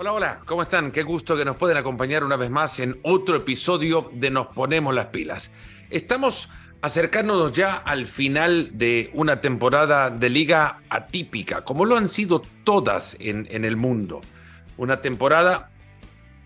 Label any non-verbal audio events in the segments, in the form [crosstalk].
Hola, hola, ¿cómo están? Qué gusto que nos pueden acompañar una vez más en otro episodio de Nos Ponemos las Pilas. Estamos acercándonos ya al final de una temporada de liga atípica, como lo han sido todas en, el mundo. Una temporada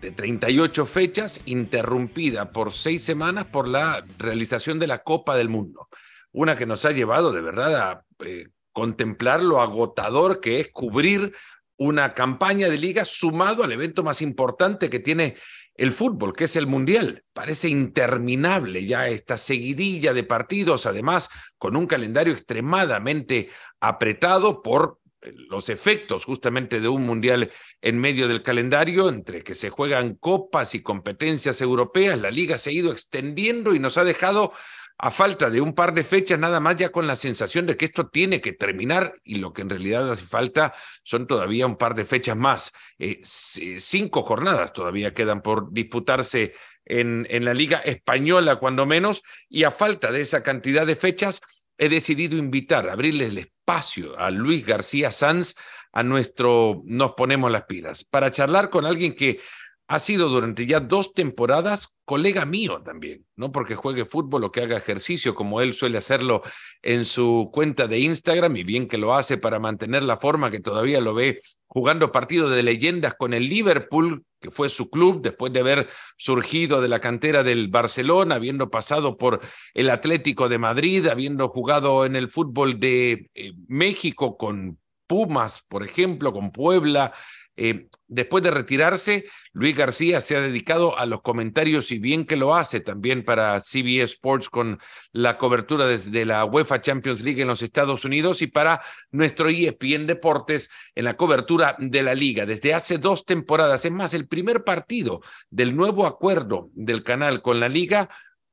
de 38 fechas, interrumpida por seis semanas por la realización de la Copa del Mundo. Una que nos ha llevado de verdad a eh, contemplar lo agotador que es cubrir una campaña de liga sumado al evento más importante que tiene el fútbol, que es el Mundial. Parece interminable ya esta seguidilla de partidos, además con un calendario extremadamente apretado por eh, los efectos justamente de un mundial en medio del calendario, entre que se juegan copas y competencias europeas, la liga se ha ido extendiendo y nos ha dejado a falta de un par de fechas nada más ya con la sensación de que esto tiene que terminar y lo que en realidad hace falta son todavía un par de fechas más. Eh, cinco jornadas todavía quedan por disputarse en, en la Liga Española cuando menos y a falta de esa cantidad de fechas he decidido invitar, abrirles el espacio a Luis García Sanz a nuestro Nos Ponemos las Pilas para charlar con alguien que ha sido durante ya dos temporadas colega mío también, no porque juegue fútbol o que haga ejercicio como él suele hacerlo en su cuenta de Instagram y bien que lo hace para mantener la forma que todavía lo ve jugando partidos de leyendas con el Liverpool, que fue su club después de haber surgido de la cantera del Barcelona, habiendo pasado por el Atlético de Madrid, habiendo jugado en el fútbol de eh, México con Pumas, por ejemplo, con Puebla, eh, después de retirarse, Luis García se ha dedicado a los comentarios y bien que lo hace también para CBS Sports con la cobertura desde la UEFA Champions League en los Estados Unidos y para nuestro ESPN Deportes en la cobertura de la liga desde hace dos temporadas. Es más, el primer partido del nuevo acuerdo del canal con la liga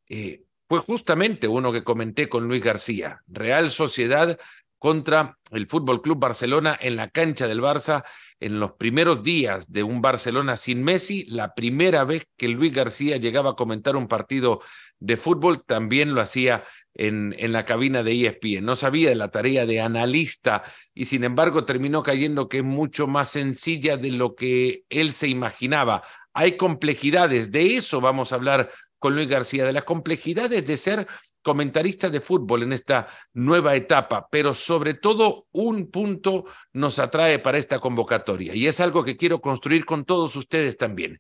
eh, fue justamente uno que comenté con Luis García. Real Sociedad contra el Fútbol Club Barcelona en la cancha del Barça en los primeros días de un Barcelona sin Messi, la primera vez que Luis García llegaba a comentar un partido de fútbol, también lo hacía en, en la cabina de ESPN. No sabía de la tarea de analista y sin embargo terminó cayendo que es mucho más sencilla de lo que él se imaginaba. Hay complejidades, de eso vamos a hablar con Luis García, de las complejidades de ser comentarista de fútbol en esta nueva etapa, pero sobre todo un punto nos atrae para esta convocatoria y es algo que quiero construir con todos ustedes también.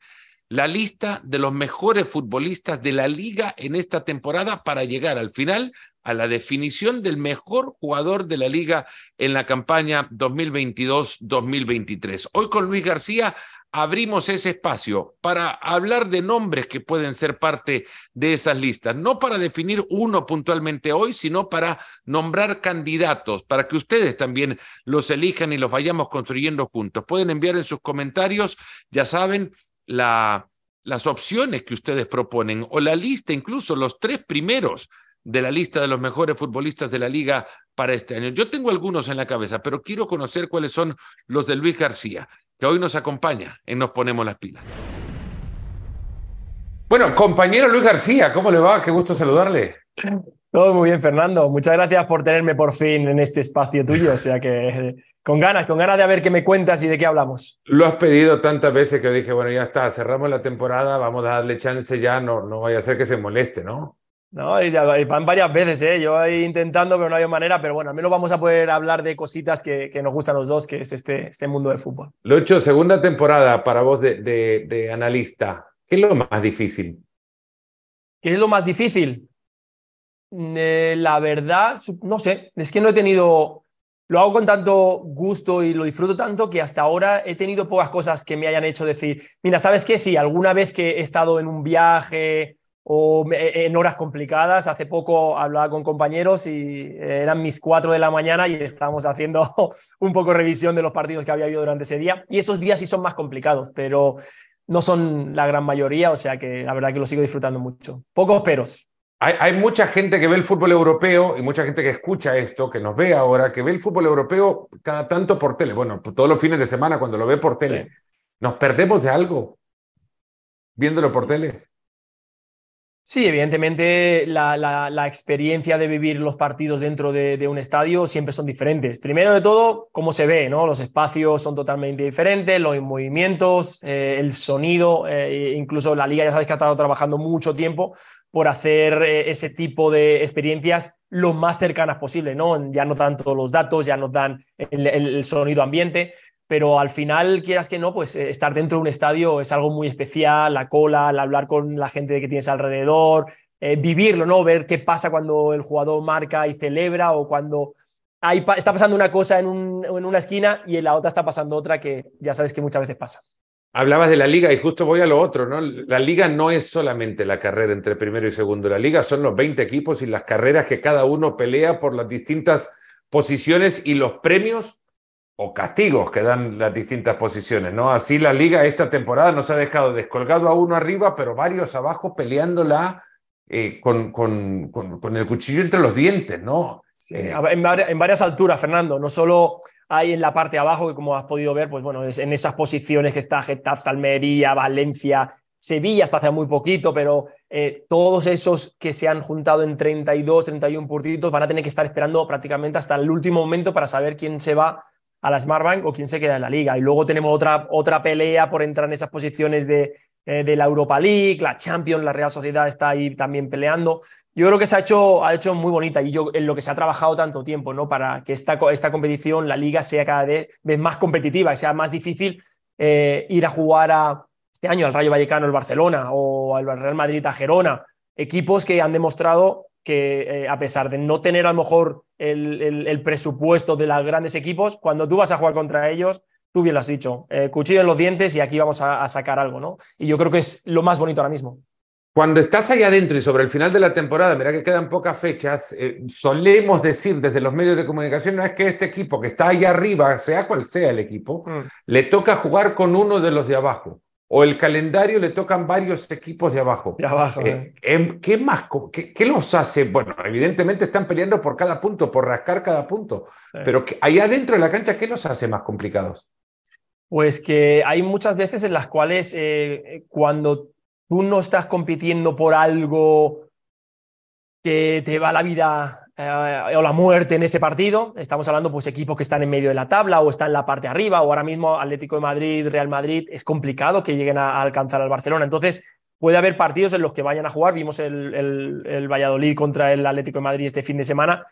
La lista de los mejores futbolistas de la liga en esta temporada para llegar al final a la definición del mejor jugador de la liga en la campaña 2022-2023. Hoy con Luis García abrimos ese espacio para hablar de nombres que pueden ser parte de esas listas, no para definir uno puntualmente hoy, sino para nombrar candidatos, para que ustedes también los elijan y los vayamos construyendo juntos. Pueden enviar en sus comentarios, ya saben, la, las opciones que ustedes proponen o la lista, incluso los tres primeros de la lista de los mejores futbolistas de la liga para este año. Yo tengo algunos en la cabeza, pero quiero conocer cuáles son los de Luis García que hoy nos acompaña en Nos Ponemos las Pilas. Bueno, compañero Luis García, ¿cómo le va? Qué gusto saludarle. Todo muy bien, Fernando. Muchas gracias por tenerme por fin en este espacio tuyo. O sea que [laughs] con ganas, con ganas de ver qué me cuentas y de qué hablamos. Lo has pedido tantas veces que dije, bueno, ya está, cerramos la temporada, vamos a darle chance ya, no, no vaya a ser que se moleste, ¿no? No, y, van varias veces, ¿eh? Yo ahí intentando, pero no hay manera. Pero bueno, al menos vamos a poder hablar de cositas que, que nos gustan los dos, que es este, este mundo del fútbol. Lucho, segunda temporada para vos de, de, de analista. ¿Qué es lo más difícil? ¿Qué es lo más difícil? Mm, eh, la verdad, no sé, es que no he tenido, lo hago con tanto gusto y lo disfruto tanto que hasta ahora he tenido pocas cosas que me hayan hecho decir, mira, ¿sabes qué? Sí, alguna vez que he estado en un viaje o en horas complicadas. Hace poco hablaba con compañeros y eran mis 4 de la mañana y estábamos haciendo [laughs] un poco revisión de los partidos que había habido durante ese día. Y esos días sí son más complicados, pero no son la gran mayoría, o sea que la verdad que lo sigo disfrutando mucho. Pocos peros. Hay, hay, mucha gente que ve el fútbol europeo y mucha gente que escucha esto, que nos ve ahora, que ve el fútbol europeo cada tanto por tele. Bueno, todos los fines de semana cuando lo ve por tele. ¿Nos perdemos de algo viéndolo por tele? Sí, evidentemente la, experiencia de vivir los partidos dentro de, un estadio siempre son diferentes. Primero de todo, cómo se ve, ¿no? Los espacios son totalmente diferentes, los movimientos, eh, el sonido, eh, incluso la liga ya sabes que ha estado trabajando mucho tiempo por hacer eh, ese tipo de experiencias lo más cercanas posible, ¿no? Ya no tanto los datos, ya nos dan el sonido ambiente, pero al final, quieras que no, pues eh, estar dentro de un estadio es algo muy especial, la cola, el hablar con la gente que tienes alrededor, eh, vivirlo, ¿no? Ver qué pasa cuando el jugador marca y celebra o cuando hay, está pasando una cosa en, en una esquina y en la otra está pasando otra que ya sabes que muchas veces pasa. Hablabas de la liga y justo voy a lo otro, ¿no? La liga no es solamente la carrera entre primero y segundo, la liga son los 20 equipos y las carreras que cada uno pelea por las distintas posiciones y los premios o castigos que dan las distintas posiciones, ¿no? Así la liga esta temporada nos ha dejado descolgado a uno arriba, pero varios abajo peleándola eh, con, con, con, el cuchillo entre los dientes, ¿no? Eh, en, varias alturas, Fernando, no solo hay en la parte de abajo, que como has podido ver, pues bueno, es en esas posiciones que está Getafe, Almería, Valencia, Sevilla hasta hace muy poquito, pero eh, todos esos que se han juntado en 32, 31 puntitos van a tener que estar esperando prácticamente hasta el último momento para saber quién se va a la Smartbank o quién se queda en la liga. Y luego tenemos otra, otra pelea por entrar en esas posiciones de, eh, de la Europa League, la Champions, la Real Sociedad está ahí también peleando. Yo creo que se ha hecho, ha hecho muy bonita y yo en lo que se ha trabajado tanto tiempo, ¿no? Para que esta, esta competición, la liga, sea cada vez, más competitiva, y sea más difícil eh, ir a jugar este año al Rayo Vallecano, el Barcelona o al Real Madrid, a Gerona. Equipos que han demostrado que eh, a pesar de no tener a lo mejor el, presupuesto de los grandes equipos, cuando tú vas a jugar contra ellos, tú bien lo has dicho, eh, cuchillo en los dientes y aquí vamos a, sacar algo, ¿no? Y yo creo que es lo más bonito ahora mismo. Cuando estás ahí adentro y sobre el final de la temporada, mira que quedan pocas fechas, eh, solemos decir desde los medios de comunicación, no es que este equipo que está ahí arriba, sea cual sea el equipo, mm. le toca jugar con uno de los de abajo o el calendario le tocan varios equipos de abajo. De abajo. Eh, eh. Em, ¿Qué más? Qué, los hace? Bueno, evidentemente están peleando por cada punto, por rascar cada punto, pero ahí adentro de la cancha, ¿qué los hace más complicados? Pues que hay muchas veces en las cuales eh, cuando tú no estás compitiendo por algo que te va la vida eh, o la muerte en ese partido. Estamos hablando pues equipos que están en medio de la tabla o están en la parte de arriba o ahora mismo Atlético de Madrid, Real Madrid, es complicado que lleguen a, alcanzar al Barcelona. Entonces puede haber partidos en los que vayan a jugar. Vimos el, el Valladolid contra el Atlético de Madrid este fin de semana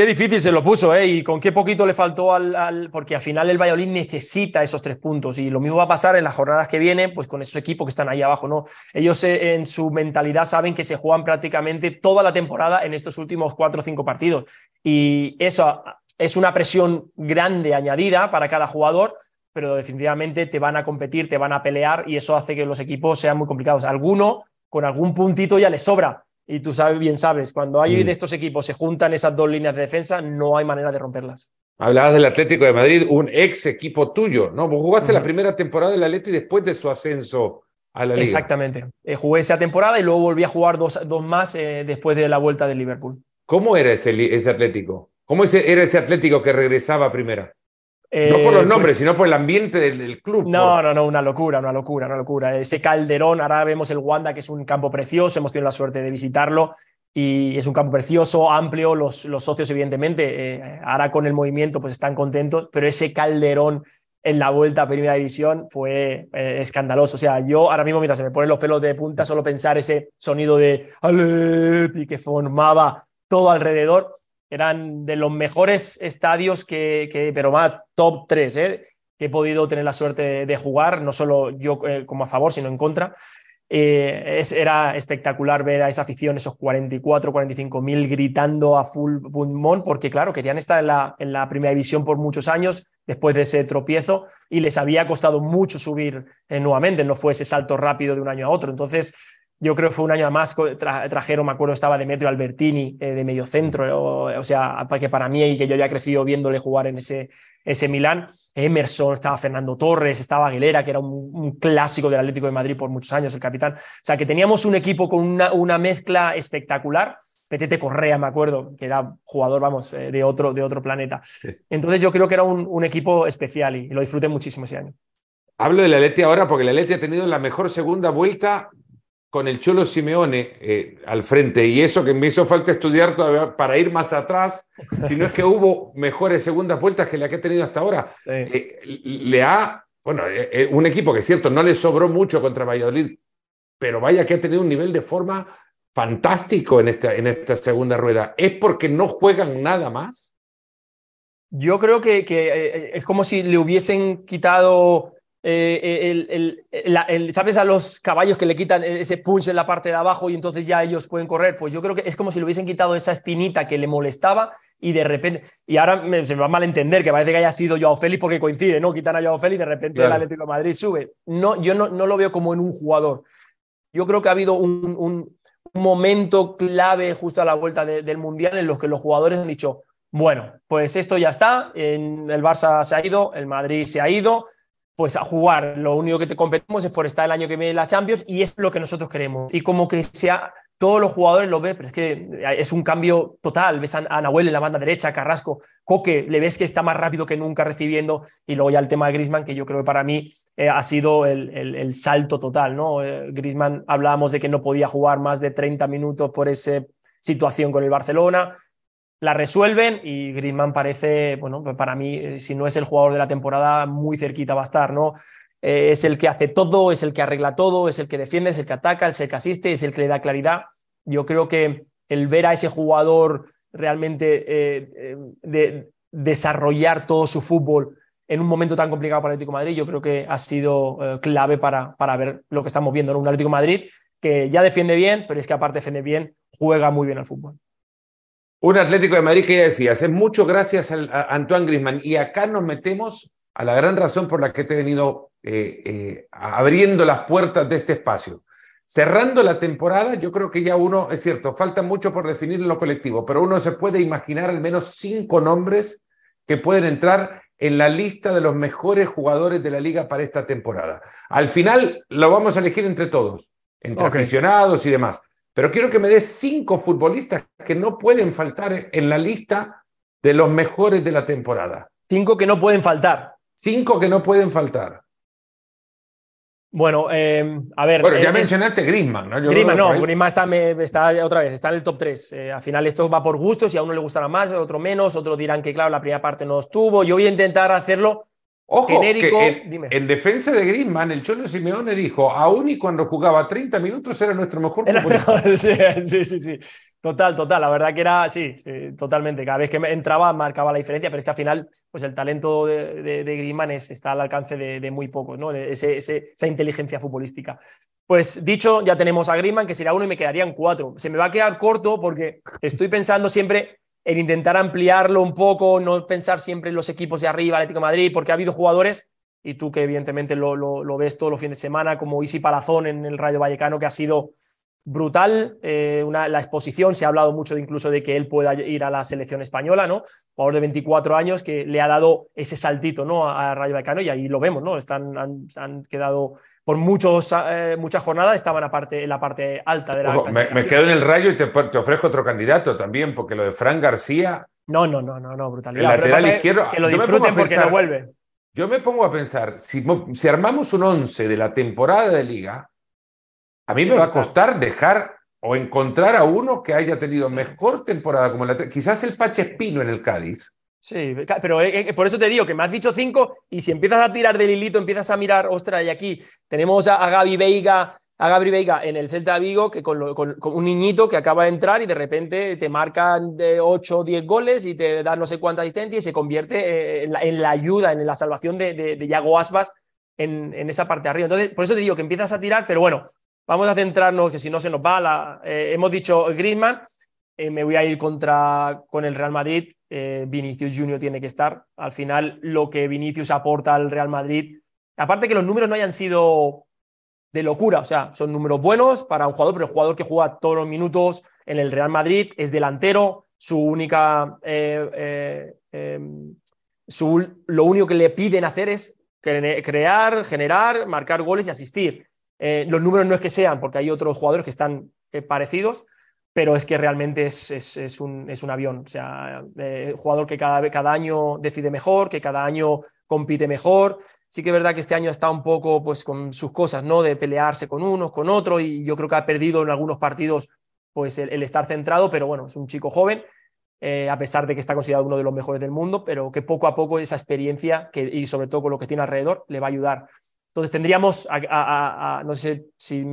Qué difícil se lo puso, ¿eh? Y con qué poquito le faltó al, Porque al final el Valladolid necesita esos tres puntos. Y lo mismo va a pasar en las jornadas que vienen, pues con esos equipos que están ahí abajo, ¿no? Ellos eh, en su mentalidad saben que se juegan prácticamente toda la temporada en estos últimos cuatro o cinco partidos. Y eso es una presión grande añadida para cada jugador, pero definitivamente te van a competir, te van a pelear y eso hace que los equipos sean muy complicados. Alguno con algún puntito ya les sobra y tú sabes, bien sabes, cuando hay mm. de estos equipos se juntan esas dos líneas de defensa, no hay manera de romperlas. Hablabas del Atlético de Madrid, un ex equipo tuyo, ¿no? Vos jugaste la primera temporada del Atlético después de su ascenso a la liga. Exactamente. Eh, jugué esa temporada y luego volví a jugar dos, dos más eh, después de la vuelta del Liverpool. ¿Cómo era ese, ese Atlético? ¿Cómo ese, era ese Atlético que regresaba a primera? No por los eh, nombres, pues sino por el ambiente del, club. No, no, no, una locura, una locura, una locura. Ese calderón, ahora vemos el Wanda, que es un campo precioso, hemos tenido la suerte de visitarlo y es un campo precioso, amplio, los, los socios evidentemente, eh, ahora con el movimiento pues están contentos, pero ese calderón en la vuelta a Primera División fue eh, escandaloso. O sea, yo ahora mismo, mira, se me ponen los pelos de punta solo pensar ese sonido de Aleti que formaba todo alrededor eran de los mejores estadios que, pero más top 3, ¿eh? que he podido tener la suerte de jugar, no solo yo eh, como a favor, sino en contra. Eh, era espectacular ver a esa afición, esos 44, 45 mil gritando a full pulmón, porque claro, querían estar en la, en la primera división por muchos años después de ese tropiezo y les había costado mucho subir nuevamente, no fue ese salto rápido de un año a otro. Entonces, yo creo que fue un año más, trajeron, me acuerdo, estaba Demetrio Albertini eh, de medio centro, o, sea, que para mí y que yo ya crecido viéndole jugar en ese, ese Milán, Emerson, estaba Fernando Torres, estaba Aguilera, que era un, clásico del Atlético de Madrid por muchos años, el capitán. O sea, que teníamos un equipo con una, una mezcla espectacular. Petete Correa, me acuerdo, que era jugador, vamos, eh, de otro, de otro planeta. Entonces yo creo que era un, un equipo especial y, lo disfruté muchísimo ese año. Hablo del Atleti ahora porque el Atleti ha tenido la mejor segunda vuelta con el Cholo Simeone eh, al frente, y eso que me hizo falta estudiar todavía para ir más atrás, si no es que hubo mejores segundas vueltas que la que ha tenido hasta ahora, eh, le ha, bueno, eh, un equipo que es cierto, no le sobró mucho contra Valladolid, pero vaya que ha tenido un nivel de forma fantástico en esta, en esta segunda rueda. ¿Es porque no juegan nada más? Yo creo que, que es como si le hubiesen quitado eh, el, ¿sabes? A los caballos que le quitan ese punch en la parte de abajo y entonces ya ellos pueden correr. Pues yo creo que es como si le hubiesen quitado esa espinita que le molestaba y de repente, y ahora se me va a malentender que parece que haya sido Joao Félix porque coincide, ¿no? Quitan a Joao Félix y de repente el Atlético de Madrid sube. No, yo no, no lo veo como en un jugador. Yo creo que ha habido un, un, momento clave justo a la vuelta del Mundial en los que los jugadores han dicho, bueno, pues esto ya está, en el Barça se ha ido, el Madrid se ha ido, pues a jugar. Lo único que te competimos es por estar el año que viene en la Champions y es lo que nosotros queremos. Y como que sea, todos los jugadores lo ven, pero es que es un cambio total. Ves a Nahuel en la banda derecha, Carrasco, Coque, le ves que está más rápido que nunca recibiendo. Y luego ya el tema de Grisman, que yo creo que para mí eh, ha sido el, el, salto total. ¿no? Eh, Grisman hablábamos de que no podía jugar más de 30 minutos por esa situación con el Barcelona la resuelven y Griezmann parece, bueno, pues para mí, eh, si no es el jugador de la temporada, muy cerquita va a estar, ¿no? Eh, es el que hace todo, es el que arregla todo, es el que defiende, es el que ataca, es el que asiste, es el que le da claridad. Yo creo que el ver a ese jugador realmente eh, de desarrollar todo su fútbol en un momento tan complicado para el Atlético Madrid, yo creo que ha sido clave para, para ver lo que estamos viendo en un Atlético Madrid que ya defiende bien, pero es que aparte defiende bien, juega muy bien al fútbol. Un Atlético de Madrid que ya decías, es mucho gracias a Antoine Grisman. Y acá nos metemos a la gran razón por la que te he venido eh, eh, abriendo las puertas de este espacio. Cerrando la temporada, yo creo que ya uno, es cierto, falta mucho por definir en lo colectivo, pero uno se puede imaginar al menos cinco nombres que pueden entrar en la lista de los mejores jugadores de la liga para esta temporada. Al final lo vamos a elegir entre todos, entre aficionados y demás. Pero quiero que me des cinco futbolistas que no pueden faltar en la lista de los mejores de la temporada. Cinco que no pueden faltar. Cinco que no pueden faltar. Bueno, eh, a ver. Bueno, ya eh, mencionaste Griezmann, ¿no? Griezmann, no, Griezmann está, otra vez, está en el top 3. Eh, al final esto va por gustos, si a uno le gustará más, a otro menos, otros dirán que, claro, la primera parte no estuvo. Yo voy a intentar hacerlo Ojo, en, defensa de Griezmann, el Cholo Simeone dijo, aún y cuando jugaba 30 minutos era nuestro mejor futbolista. [laughs] sí, sí, sí, Total, total. La verdad que era, sí, totalmente. Cada vez que entraba marcaba la diferencia, pero es que al final, pues el talento de, de, Griezmann está al alcance de, muy pocos, ¿no? esa inteligencia futbolística. Pues dicho, ya tenemos a Griezmann, que será uno y me quedarían cuatro. Se me va a quedar corto porque estoy pensando siempre el intentar ampliarlo un poco, no pensar siempre en los equipos de arriba, Atlético de Madrid, porque ha habido jugadores, y tú que evidentemente lo, lo, ves todos los fines de semana, como Isi Palazón en el Rayo Vallecano, que ha sido brutal. Eh, una, la exposición, se ha hablado mucho de incluso de que él pueda ir a la selección española, ¿no? Jugador de 24 años que le ha dado ese saltito, ¿no? A, Rayo Vallecano y ahí lo vemos, ¿no? Están, han quedado por muchos, eh, muchas jornadas estaban en la parte alta de la. me, quedo en el rayo y te, ofrezco otro candidato también, porque lo de Fran García. No, no, no, no, no brutalidad. El lateral izquierdo. Que lo disfruten porque no vuelve. Yo me pongo a pensar, si, si armamos un 11 de la temporada de liga, a mí me va a costar dejar o encontrar a uno que haya tenido mejor temporada como la quizás el Pache Espino en el Cádiz. Sí, pero eh, eh, por eso te digo que me has dicho cinco y si empiezas a tirar del hilito, empiezas a mirar, ostras, y aquí tenemos a, Gaby Veiga, a Gabri Veiga en el Celta de Vigo, que con, un niñito que acaba de entrar y de repente te marcan de 8 o 10 goles y te da no sé cuánta asistencia y se convierte eh, en la, ayuda, en la salvación de, de, Yago Aspas en, esa parte de arriba. Entonces, por eso te digo que empiezas a tirar, pero bueno, vamos a centrarnos, que si no se nos va, la, hemos dicho Griezmann, eh, me voy a ir contra, con el Real Madrid. Eh, Vinicius Junior tiene que estar. Al final, lo que Vinicius aporta al Real Madrid, aparte que los números no hayan sido de locura, o sea, son números buenos para un jugador, pero el jugador que juega todos los minutos en el Real Madrid es delantero, su única, eh, em, su, lo único que le piden hacer es crear, generar, marcar goles y asistir. Los números no es que sean, porque hay otros jugadores que están parecidos, pero es que realmente es, un, avión. O sea, eh, jugador que cada, año decide mejor, que cada año compite mejor. Sí que es verdad que este año está un poco pues, con sus cosas, ¿no? De pelearse con unos, con otros, y yo creo que ha perdido en algunos partidos pues, el, estar centrado, pero bueno, es un chico joven, eh, a pesar de que está considerado uno de los mejores del mundo, pero que poco a poco esa experiencia y sobre todo con lo que tiene alrededor le va a ayudar. Entonces tendríamos a, no sé si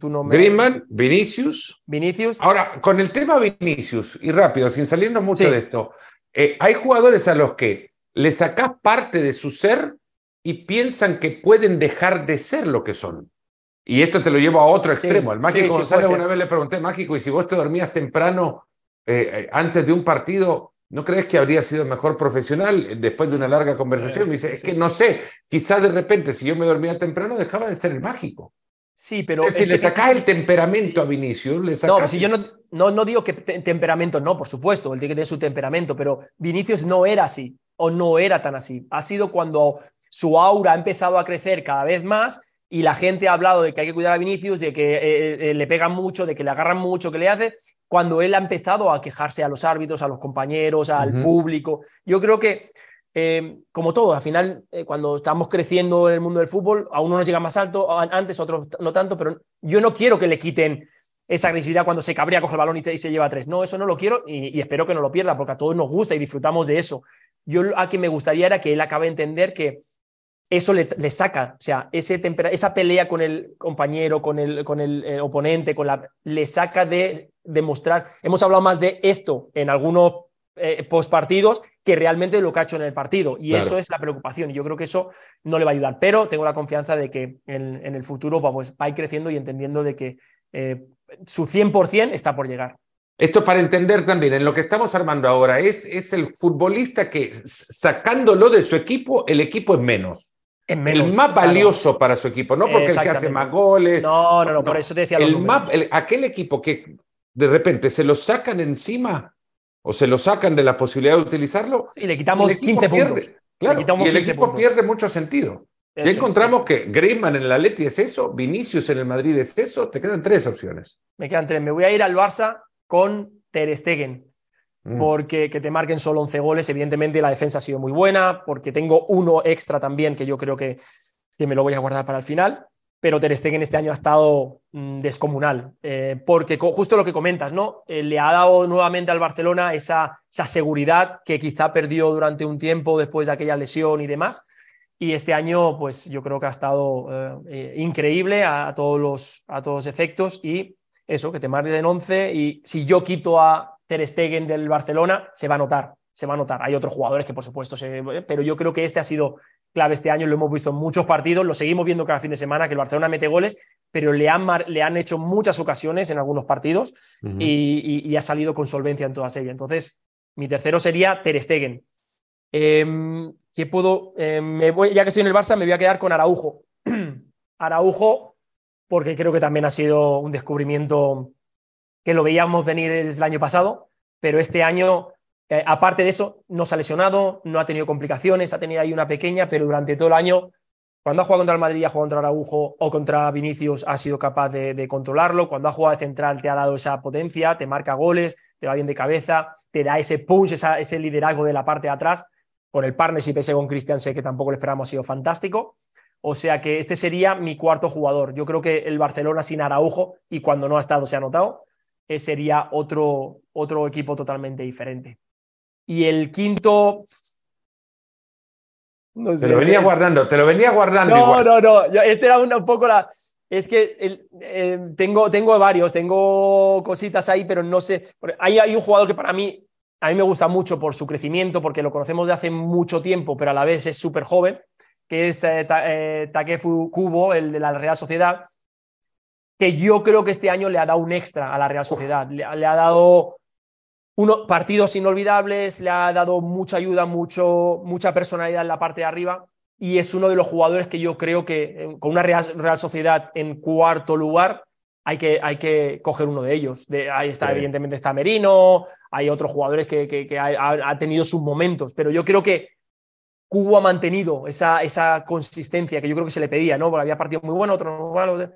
tú no me... Griezmann, Vinicius. Vinicius. Ahora, con el tema Vinicius, y rápido, sin salirnos mucho de esto, eh, hay jugadores a los que le sacás parte de su ser y piensan que pueden dejar de ser lo que son. Y esto te lo llevo a otro extremo. Al Mágico González una vez le pregunté, Mágico, y si vos te dormías temprano eh, eh, antes de un partido, ¿no crees que habría sido mejor profesional después de una larga conversación? me dice, es que no sé, quizás de repente si yo me dormía temprano dejaba de ser el mágico. Sí, pero... si le sacás el temperamento a Vinicius, le sacás... No, si yo no, no, no digo que temperamento, no, por supuesto, él tiene que tener su temperamento, pero Vinicius no era así, o no era tan así. Ha sido cuando su aura ha empezado a crecer cada vez más y la gente ha hablado de que hay que cuidar a Vinicius, de que eh, eh, le pegan mucho, de que le agarran mucho, que le hace, cuando él ha empezado a quejarse a los árbitros, a los compañeros, al público. Yo creo que, eh, como todo, al final, cuando estamos creciendo en el mundo del fútbol, a uno nos llega más alto, antes, a otros no tanto, pero yo no quiero que le quiten esa agresividad cuando se cabrea, coge el balón y, se lleva tres. No, eso no lo quiero y, y, espero que no lo pierda, porque a todos nos gusta y disfrutamos de eso. Yo a quien me gustaría era que él acabe de entender que eso le, saca, o sea, ese esa pelea con el compañero, con el, con el eh, oponente, con la, le saca de demostrar. Hemos hablado más de esto en algunos eh, postpartidos que realmente lo que ha hecho en el partido. Y eso es la preocupación. Y yo creo que eso no le va a ayudar. Pero tengo la confianza de que en, el futuro pues, va a ir creciendo y entendiendo de que eh, su 100% está por llegar. Esto para entender también, en lo que estamos armando ahora, es, es el futbolista que sacándolo de su equipo, el equipo es menos el más valioso para su equipo, no porque el que hace más goles. No, no, no, por eso te decía el más, Aquel equipo que de repente se lo sacan encima o se lo sacan de la posibilidad de utilizarlo. Y le quitamos 15 puntos. Claro, y el equipo pierde mucho sentido. ya encontramos que Griezmann en el Atleti es eso, Vinicius en el Madrid es eso, te quedan tres opciones. Me quedan tres. Me voy a ir al Barça con Ter Stegen. Mm. porque que te marquen solo 11 goles, evidentemente la defensa ha sido muy buena, porque tengo uno extra también que yo creo que, que me lo voy a guardar para el final, pero Ter Stegen este año ha estado mm, descomunal, eh, porque justo lo que comentas, ¿no? Eh, le ha dado nuevamente al Barcelona esa, esa seguridad que quizá perdió durante un tiempo después de aquella lesión y demás, y este año, pues yo creo que ha estado eh, increíble a, todos los, a todos los efectos y eso, que te marquen 11 y si yo quito a Ter Stegen del Barcelona, se va a notar, se va a notar. Hay otros jugadores que por supuesto se... Pero yo creo que este ha sido clave este año, lo hemos visto en muchos partidos, lo seguimos viendo cada fin de semana, que el Barcelona mete goles, pero le han, le han hecho muchas ocasiones en algunos partidos y, ha salido con solvencia en todas ellas. Entonces, mi tercero sería Ter Stegen. Em, puedo? Em, me voy, ya que estoy en el Barça, me voy a quedar con Araujo. [clears throat] Araujo, porque creo que también ha sido un descubrimiento que lo veíamos venir desde el año pasado, pero este año, eh, aparte de eso, no se ha lesionado, no ha tenido complicaciones, ha tenido ahí una pequeña, pero durante todo el año, cuando ha jugado contra el Madrid, ha jugado contra Araujo o contra Vinicius, ha sido capaz de, controlarlo. Cuando ha jugado de central, te ha dado esa potencia, te marca goles, te va bien de cabeza, te da ese punch, ese liderazgo de la parte de atrás. Con el partnership ese con Cristian sé que tampoco le esperamos, ha sido fantástico. O sea que este sería mi cuarto jugador. Yo creo que el Barcelona sin Araujo, y cuando no ha estado se ha notado, eh, sería otro, otro equipo totalmente diferente. Y el quinto... te lo venía guardando, te lo venía guardando. No, no, no, este era un poco la... Es que eh, tengo, tengo varios, tengo cositas ahí, pero no sé. Hay, hay un jugador que para mí, a mí me gusta mucho por su crecimiento, porque lo conocemos de hace mucho tiempo, pero a la vez es súper joven, que es eh, Takefu Kubo, el de la Real Sociedad, que yo creo que este año le ha dado un extra a la Real Sociedad. Le, ha dado unos partidos inolvidables, le ha dado mucha ayuda, mucho, mucha personalidad en la parte de arriba y es uno de los jugadores que yo creo que eh, con una Real, Sociedad en cuarto lugar hay que, hay que coger uno de ellos. ahí está, evidentemente, está Merino, hay otros jugadores que, que, ha, tenido sus momentos, pero yo creo que Cubo ha mantenido esa, esa consistencia que yo creo que se le pedía, ¿no? Porque había partidos muy buenos, otros muy malos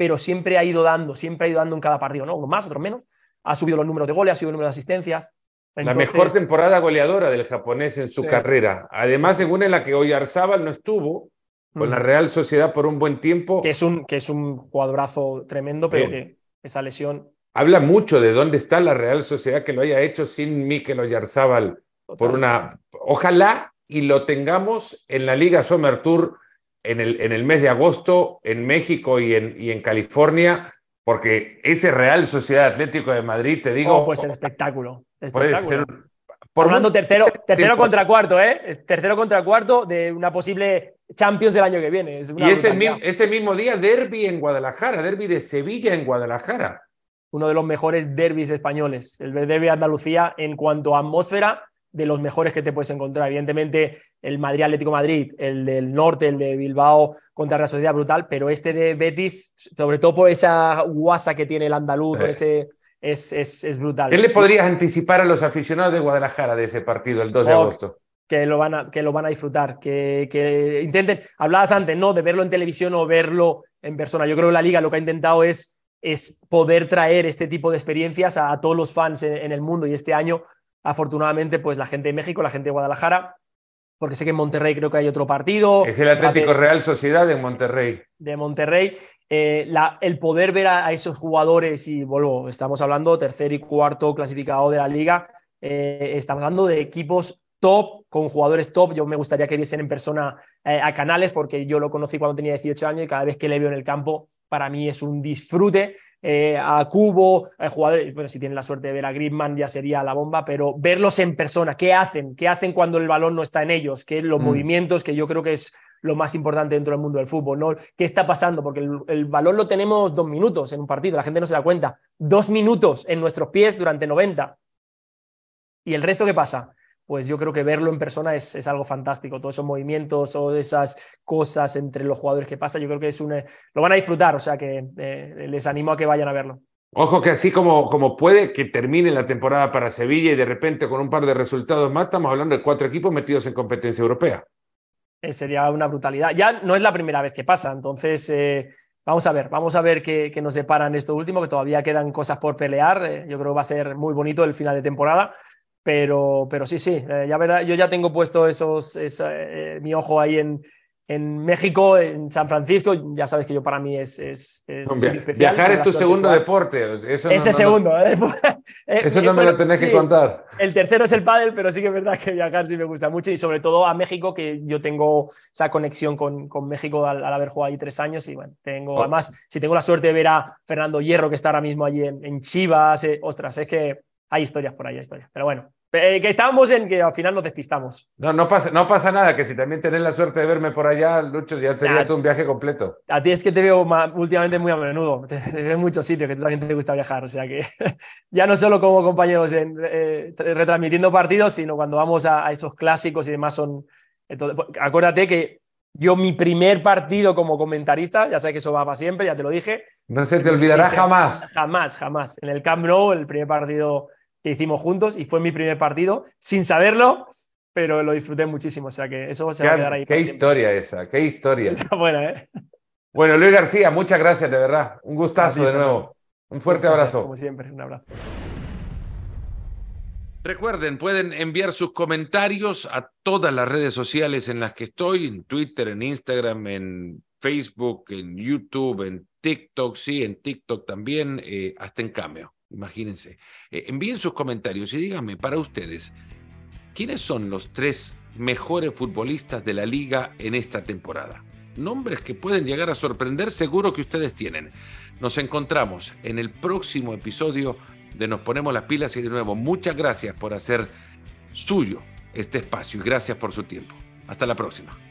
pero siempre ha ido dando, siempre ha ido dando en cada partido, ¿no? Uno más, otro menos. Ha subido los números de goles, ha subido el número de asistencias. la mejor temporada goleadora del japonés en su carrera. Además, según en la que Oyarzábal no estuvo con la Real Sociedad por un buen tiempo. Que es un, que es un jugadorazo tremendo, pero que esa lesión. Habla mucho de dónde está la Real Sociedad que lo haya hecho sin Mikel Oyarzábal por una. Ojalá y lo tengamos en la Liga Summer Tour en el, en el mes de agosto en México y en, y en California, porque ese Real Sociedad Atlético de Madrid, te digo. Oh, puede ser espectáculo. Puede ser. Por Hablando tercero, tercero contra cuarto, ¿eh? tercero contra cuarto de una posible Champions del año que viene. y ese, ese mismo día, derby en Guadalajara, derby de Sevilla en Guadalajara. Uno de los mejores derbis españoles, el derby de Andalucía en cuanto a atmósfera de los mejores que te puedes encontrar. Evidentemente, el Madrid Atlético Madrid, el del norte, el de Bilbao contra la Sociedad brutal, pero este de Betis, sobre todo por esa guasa que tiene el andaluz, ese, es, es, brutal. ¿Qué le podrías anticipar a los aficionados de Guadalajara de ese partido el 2 de agosto? Que lo, van a, que lo van a disfrutar, que, que intenten, hablabas antes, ¿no? De verlo en televisión o verlo en persona. Yo creo que la liga lo que ha intentado es es poder traer este tipo de experiencias a, todos los fans en, el mundo y este año afortunadamente, pues la gente de México, la gente de Guadalajara, porque sé que en Monterrey creo que hay otro partido. Es el Atlético Real Sociedad en Monterrey. De Monterrey. Eh, el poder ver a, esos jugadores, y vuelvo, estamos hablando tercer y cuarto clasificado de la liga, eh, estamos hablando de equipos top, con jugadores top. Yo me gustaría que viesen en persona eh, a Canales, porque yo lo conocí cuando tenía 18 años y cada vez que le veo en el campo para mí es un disfrute. Eh, a Cubo, a jugadores, bueno, si tienen la suerte de ver a Griezmann ya sería la bomba, pero verlos en persona, ¿qué hacen? ¿Qué hacen cuando el balón no está en ellos? ¿Qué los mm. movimientos, que yo creo que es lo más importante dentro del mundo del fútbol, ¿no? ¿Qué está pasando? Porque el, el, balón lo tenemos dos minutos en un partido, la gente no se da cuenta. Dos minutos en nuestros pies durante 90. ¿Y el resto qué pasa? Pues yo creo que verlo en persona es, algo fantástico. Todos esos movimientos o esas cosas entre los jugadores que pasa, yo creo que es un, lo van a disfrutar, o sea que eh, les animo a que vayan a verlo. Ojo que así como, como puede que termine la temporada para Sevilla y de repente con un par de resultados más, estamos hablando de cuatro equipos metidos en competencia europea. Eh, sería una brutalidad. Ya no es la primera vez que pasa, entonces eh, vamos a ver, vamos a ver qué, nos deparan esto último, que todavía quedan cosas por pelear. yo creo que va a ser muy bonito el final de temporada. Pero, pero sí, sí, eh, ya verdad, yo ya tengo puesto esos, eh, mi ojo ahí en, en México, en San Francisco, ya sabes que yo para mí es, es, Viajar es tu segundo deporte. Eso Ese segundo. [laughs] ¿eh? eso no me lo tenés que contar. El tercero es el pádel, pero sí que es verdad que viajar sí me gusta mucho y sobre todo a México, que yo tengo esa conexión con, con México al, haber jugado ahí tres años y bueno, tengo, oh. además, si tengo la suerte de ver a Fernando Hierro, que está ahora mismo allí en, en Chivas, ostras, es que hay historias por ahí, hay historias. Pero bueno, eh, que estábamos en que al final nos despistamos. No, no pasa, no pasa nada, que si también tenés la suerte de verme por allá, Lucho, ya sería todo un viaje completo. A ti es que te veo últimamente muy a menudo, te, veo en muchos sitios, que también te gusta viajar, o sea que [laughs] ya no solo como compañeros en, eh, retransmitiendo partidos, sino cuando vamos a, esos clásicos y demás son... Entonces, acuérdate que yo mi primer partido como comentarista, ya sé que eso va para siempre, ya te lo dije. No se te olvidará jamás. Jamás, jamás. En el Camp Nou, el primer partido que hicimos juntos y fue mi primer partido, sin saberlo, pero lo disfruté muchísimo. O sea que eso se va a quedar ahí. Qué historia esa, qué historia. [laughs] buena, ¿eh? Bueno, Luis García, muchas gracias, de verdad. Un gustazo de nuevo. Un fuerte abrazo. Como siempre, un abrazo. Recuerden, pueden enviar sus comentarios a todas las redes sociales en las que estoy, en Twitter, en Instagram, en Facebook, en YouTube, en TikTok, sí, en TikTok también, eh, hasta en Cameo. Imagínense. Eh, envíen sus comentarios y díganme para ustedes, ¿quiénes son los tres mejores futbolistas de la liga en esta temporada? Nombres que pueden llegar a sorprender, seguro que ustedes tienen. Nos encontramos en el próximo episodio de Nos Ponemos las Pilas y de nuevo, muchas gracias por hacer suyo este espacio y gracias por su tiempo. Hasta la próxima.